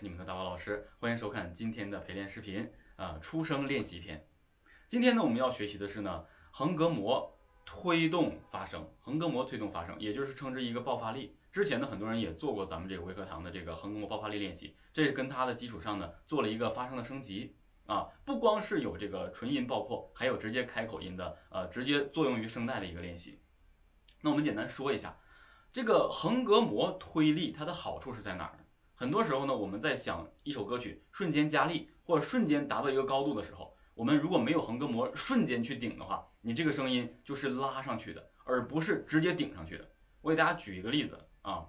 是你们的大宝老师，欢迎收看今天的陪练视频啊，出声练习篇。今天呢，我们要学习的是呢，横膈膜推动发声，横膈膜推动发声，也就是称之一个爆发力。之前呢，很多人也做过咱们这个微课堂的这个横膈膜爆发力练习，这是跟它的基础上呢，做了一个发声的升级啊，不光是有这个纯音爆破，还有直接开口音的，呃，直接作用于声带的一个练习。那我们简单说一下，这个横膈膜推力它的好处是在哪儿？很多时候呢，我们在想一首歌曲瞬间加力或者瞬间达到一个高度的时候，我们如果没有横膈膜瞬间去顶的话，你这个声音就是拉上去的，而不是直接顶上去的。我给大家举一个例子啊，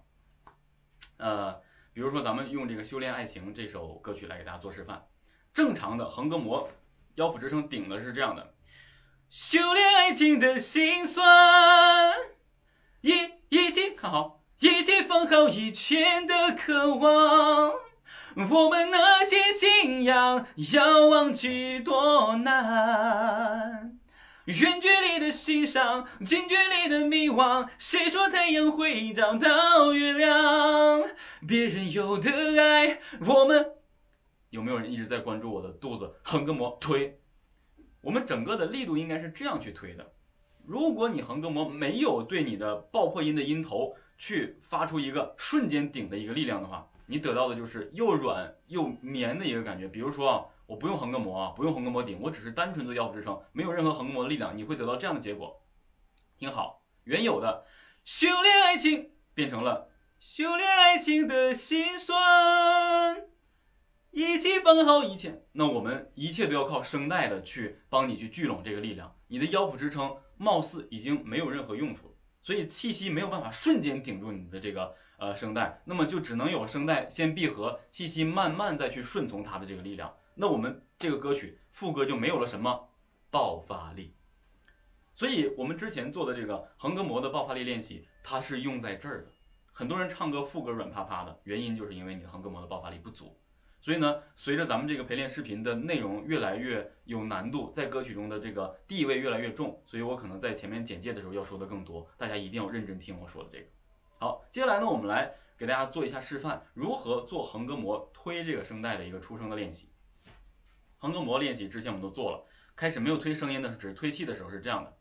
呃，比如说咱们用这个《修炼爱情》这首歌曲来给大家做示范。正常的横膈膜腰腹支撑顶的是这样的，修炼爱情的心酸，一一起看好。一起放好以前的渴望，我们那些信仰要忘记多难。远距离的欣赏，近距离的迷惘。谁说太阳会找到月亮？别人有的爱，我们有没有人一直在关注我的肚子？横膈膜推，我们整个的力度应该是这样去推的。如果你横膈膜没有对你的爆破音的音头，去发出一个瞬间顶的一个力量的话，你得到的就是又软又绵的一个感觉。比如说啊，我不用横膈膜啊，不用横膈膜顶，我只是单纯做腰腹支撑，没有任何横膈膜的力量，你会得到这样的结果。听好，原有的修炼爱情变成了修炼爱情的心酸，一起放好一切。那我们一切都要靠声带的去帮你去聚拢这个力量，你的腰腹支撑貌似已经没有任何用处。所以气息没有办法瞬间顶住你的这个呃声带，那么就只能有声带先闭合，气息慢慢再去顺从它的这个力量。那我们这个歌曲副歌就没有了什么爆发力。所以我们之前做的这个横膈膜的爆发力练习，它是用在这儿的。很多人唱歌副歌软趴趴的，原因就是因为你的横膈膜的爆发力不足。所以呢，随着咱们这个陪练视频的内容越来越有难度，在歌曲中的这个地位越来越重，所以我可能在前面简介的时候要说的更多，大家一定要认真听我说的这个。好，接下来呢，我们来给大家做一下示范，如何做横膈膜推这个声带的一个出声的练习。横膈膜练习之前我们都做了，开始没有推声音的，只是推气的时候是这样的，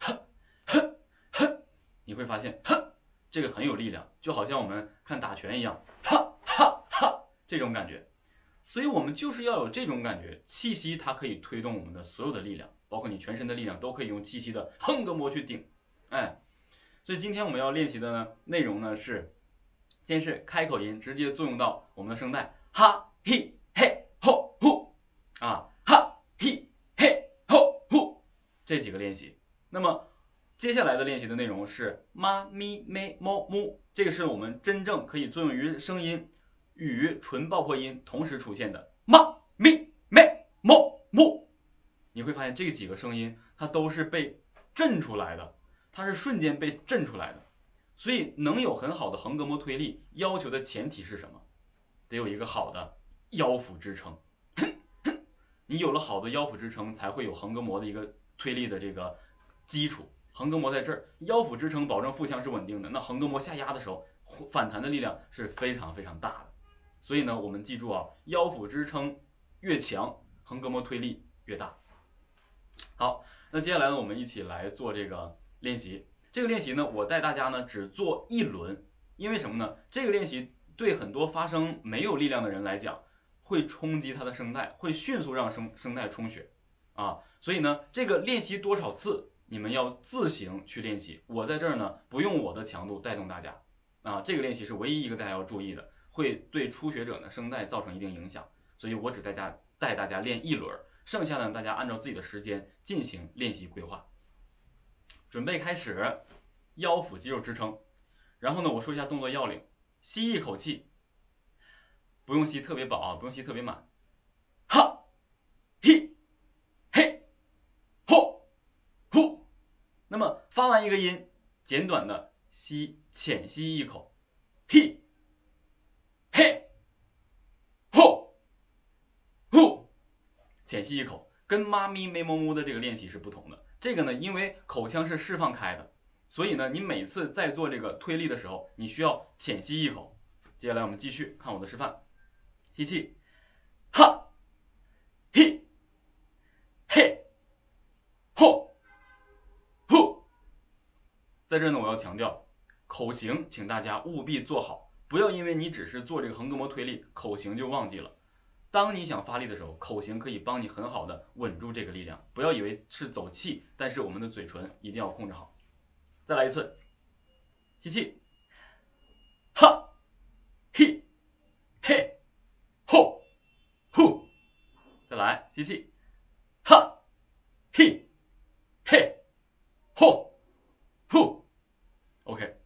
呵呵呵，你会发现，呵，这个很有力量，就好像我们看打拳一样，哈哈哈，这种感觉。所以，我们就是要有这种感觉，气息它可以推动我们的所有的力量，包括你全身的力量，都可以用气息的横膈膜去顶。哎，所以今天我们要练习的呢内容呢是，先是开口音直接作用到我们的声带，哈嘿嘿吼呼啊，哈嘿嘿吼呼这几个练习。那么接下来的练习的内容是妈咪咩猫木，这个是我们真正可以作用于声音。与纯爆破音同时出现的妈咪咩么木，你会发现这几个声音它都是被震出来的，它是瞬间被震出来的。所以能有很好的横膈膜推力，要求的前提是什么？得有一个好的腰腹支撑。你有了好的腰腹支撑，才会有横膈膜的一个推力的这个基础。横膈膜在这儿，腰腹支撑保证腹腔是稳定的，那横膈膜下压的时候，反弹的力量是非常非常大的。所以呢，我们记住啊，腰腹支撑越强，横膈膜推力越大。好，那接下来呢，我们一起来做这个练习。这个练习呢，我带大家呢只做一轮，因为什么呢？这个练习对很多发声没有力量的人来讲，会冲击他的声带，会迅速让声声带充血啊。所以呢，这个练习多少次，你们要自行去练习。我在这儿呢，不用我的强度带动大家啊。这个练习是唯一一个大家要注意的。会对初学者呢声带造成一定影响，所以我只带大家带大家练一轮，剩下呢大家按照自己的时间进行练习规划。准备开始，腰腹肌肉支撑，然后呢我说一下动作要领，吸一口气，不用吸特别饱啊，不用吸特别满，哈，嘿，嘿，吼，呼，那么发完一个音，简短的吸，浅吸一口，嘿。浅吸一口，跟妈咪咩么么的这个练习是不同的。这个呢，因为口腔是释放开的，所以呢，你每次在做这个推力的时候，你需要浅吸一口。接下来我们继续看我的示范，吸气，哈，嘿，嘿，吼，呼。在这呢，我要强调，口型，请大家务必做好，不要因为你只是做这个横膈膜推力，口型就忘记了。当你想发力的时候，口型可以帮你很好的稳住这个力量。不要以为是走气，但是我们的嘴唇一定要控制好。再来一次，吸气，哈，嘿，嘿，吼，呼。再来，吸气，哈，嘿，嘿，吼，呼。OK。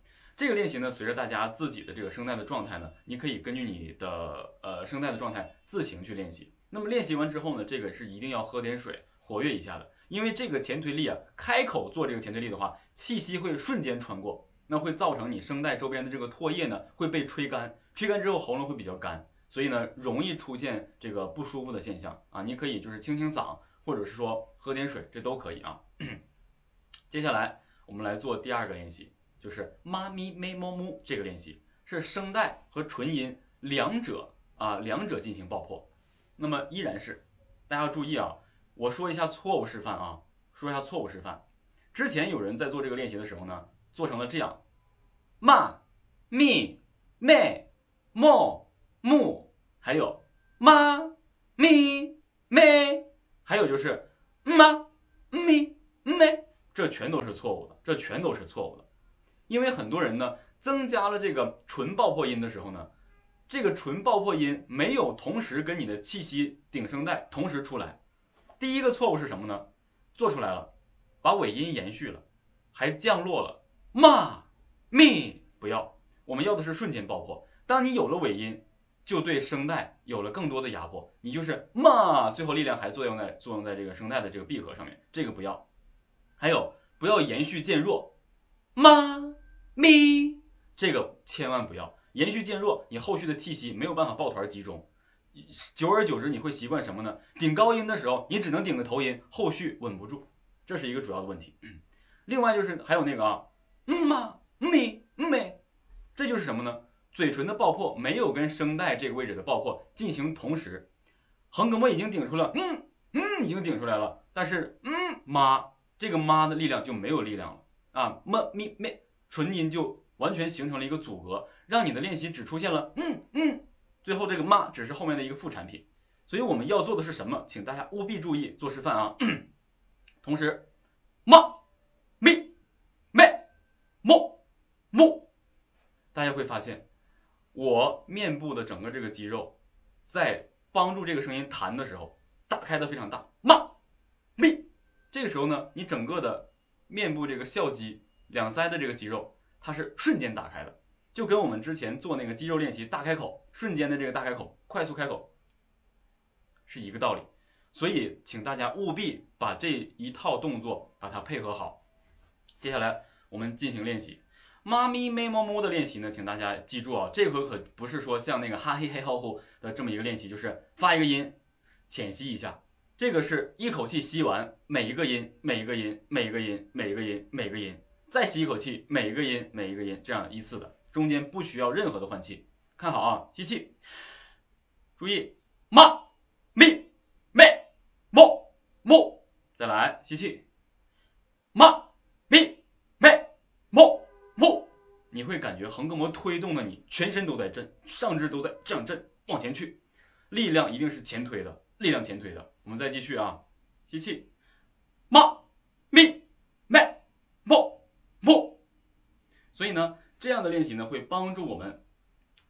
这个练习呢，随着大家自己的这个声带的状态呢，你可以根据你的呃声带的状态自行去练习。那么练习完之后呢，这个是一定要喝点水活跃一下的，因为这个前推力啊，开口做这个前推力的话，气息会瞬间穿过，那会造成你声带周边的这个唾液呢会被吹干，吹干之后喉咙会比较干，所以呢容易出现这个不舒服的现象啊。你可以就是清清嗓，或者是说喝点水，这都可以啊。接下来我们来做第二个练习。就是妈咪咪摸木这个练习是声带和唇音两者啊两者进行爆破，那么依然是大家要注意啊，我说一下错误示范啊，说一下错误示范。之前有人在做这个练习的时候呢，做成了这样：妈咪妹摸木，还有妈咪妹，还有就是妈咪妹，这全都是错误的，这全都是错误的。因为很多人呢，增加了这个纯爆破音的时候呢，这个纯爆破音没有同时跟你的气息顶声带同时出来。第一个错误是什么呢？做出来了，把尾音延续了，还降落了。ma mi 不要，我们要的是瞬间爆破。当你有了尾音，就对声带有了更多的压迫。你就是 ma，最后力量还作用在作用在这个声带的这个闭合上面，这个不要。还有，不要延续渐弱。妈咪，这个千万不要延续渐弱，你后续的气息没有办法抱团集中，久而久之你会习惯什么呢？顶高音的时候，你只能顶个头音，后续稳不住，这是一个主要的问题。嗯 另外就是还有那个啊，嗯妈咪咪，这就是什么呢？嘴唇的爆破没有跟声带这个位置的爆破进行同时，横膈膜已经顶出了，嗯嗯，已经顶出来了，但是嗯妈这个妈的力量就没有力量了。啊，么咪咪，唇音就完全形成了一个组合，让你的练习只出现了嗯嗯，最后这个嘛只是后面的一个副产品。所以我们要做的是什么？请大家务必注意做示范啊。同时，嘛咪咩么么，大家会发现，我面部的整个这个肌肉在帮助这个声音弹的时候打开的非常大。嘛咪，这个时候呢，你整个的。面部这个笑肌、两腮的这个肌肉，它是瞬间打开的，就跟我们之前做那个肌肉练习大开口，瞬间的这个大开口、快速开口是一个道理。所以，请大家务必把这一套动作把它配合好。接下来我们进行练习，妈咪咪摸摸的练习呢，请大家记住啊，这回可不是说像那个哈嘿嘿吼吼的这么一个练习，就是发一个音，浅吸一下。这个是一口气吸完每一个音，每一个音，每一个音，每一个音，每个音，再吸一口气，每一个音，每一个音，这样依次的，中间不需要任何的换气。看好啊，吸气，注意，妈咪咪么么，再来吸气，妈咪咪么么，你会感觉横膈膜推动的你全身都在震，上肢都在这样震，往前去，力量一定是前推的。力量前推的，我们再继续啊，吸气，妈咪麦莫莫，所以呢，这样的练习呢，会帮助我们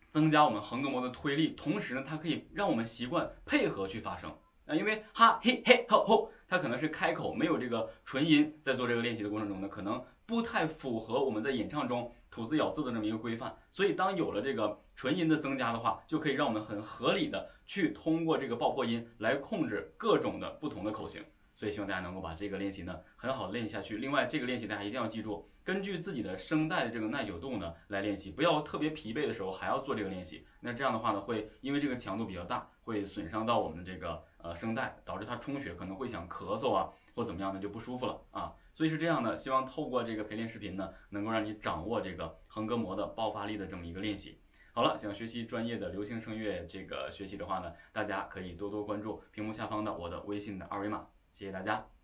增加我们横膈膜的推力，同时呢，它可以让我们习惯配合去发声。啊，因为哈嘿嘿吼吼，它可能是开口没有这个唇音，在做这个练习的过程中呢，可能不太符合我们在演唱中吐字咬字的这么一个规范，所以当有了这个。纯音的增加的话，就可以让我们很合理的去通过这个爆破音来控制各种的不同的口型。所以希望大家能够把这个练习呢很好的练下去。另外，这个练习大家一定要记住，根据自己的声带的这个耐久度呢来练习，不要特别疲惫的时候还要做这个练习。那这样的话呢，会因为这个强度比较大，会损伤到我们的这个呃声带，导致它充血，可能会想咳嗽啊或怎么样的就不舒服了啊。所以是这样的，希望透过这个陪练视频呢，能够让你掌握这个横膈膜的爆发力的这么一个练习。好了，想学习专业的流行声乐这个学习的话呢，大家可以多多关注屏幕下方的我的微信的二维码，谢谢大家。